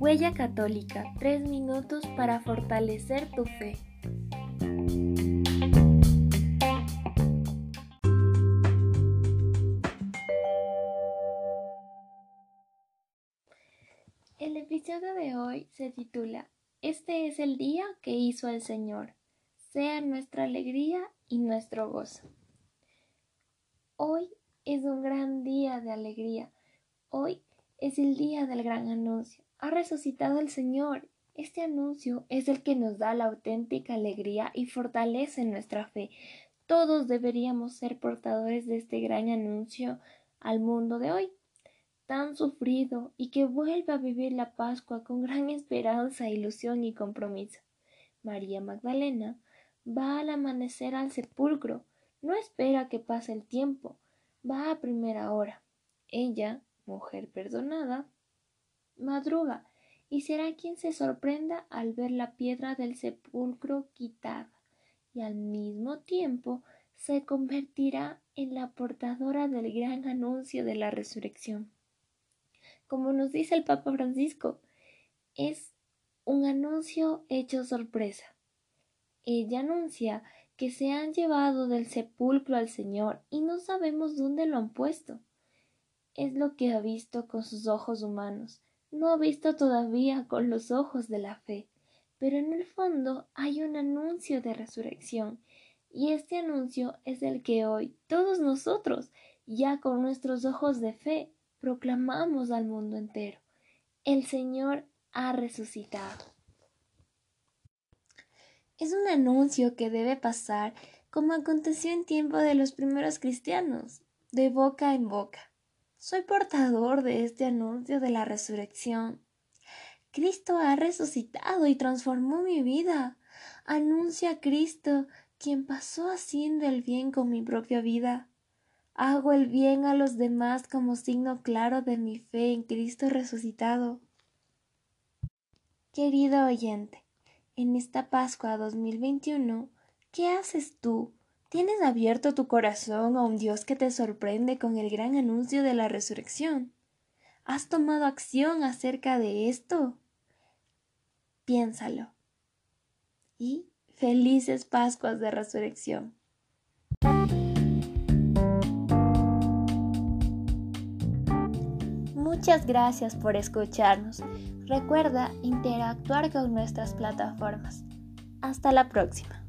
Huella Católica, tres minutos para fortalecer tu fe. El episodio de hoy se titula Este es el día que hizo el Señor, sea nuestra alegría y nuestro gozo. Hoy es un gran día de alegría, hoy es el día del gran anuncio. Ha resucitado el Señor. Este anuncio es el que nos da la auténtica alegría y fortalece nuestra fe. Todos deberíamos ser portadores de este gran anuncio al mundo de hoy tan sufrido y que vuelve a vivir la Pascua con gran esperanza, ilusión y compromiso. María Magdalena va al amanecer al sepulcro, no espera que pase el tiempo, va a primera hora. Ella, mujer perdonada, madruga y será quien se sorprenda al ver la piedra del sepulcro quitada y al mismo tiempo se convertirá en la portadora del gran anuncio de la resurrección como nos dice el Papa Francisco, es un anuncio hecho sorpresa. Ella anuncia que se han llevado del sepulcro al Señor y no sabemos dónde lo han puesto. Es lo que ha visto con sus ojos humanos, no ha visto todavía con los ojos de la fe, pero en el fondo hay un anuncio de resurrección, y este anuncio es el que hoy todos nosotros, ya con nuestros ojos de fe, proclamamos al mundo entero. El Señor ha resucitado. Es un anuncio que debe pasar como aconteció en tiempo de los primeros cristianos, de boca en boca. Soy portador de este anuncio de la resurrección. Cristo ha resucitado y transformó mi vida. Anuncia a Cristo, quien pasó haciendo el bien con mi propia vida. Hago el bien a los demás como signo claro de mi fe en Cristo resucitado. Querido oyente, en esta Pascua 2021, ¿qué haces tú? ¿Tienes abierto tu corazón a un Dios que te sorprende con el gran anuncio de la resurrección? ¿Has tomado acción acerca de esto? Piénsalo. Y felices Pascuas de Resurrección. Muchas gracias por escucharnos. Recuerda interactuar con nuestras plataformas. Hasta la próxima.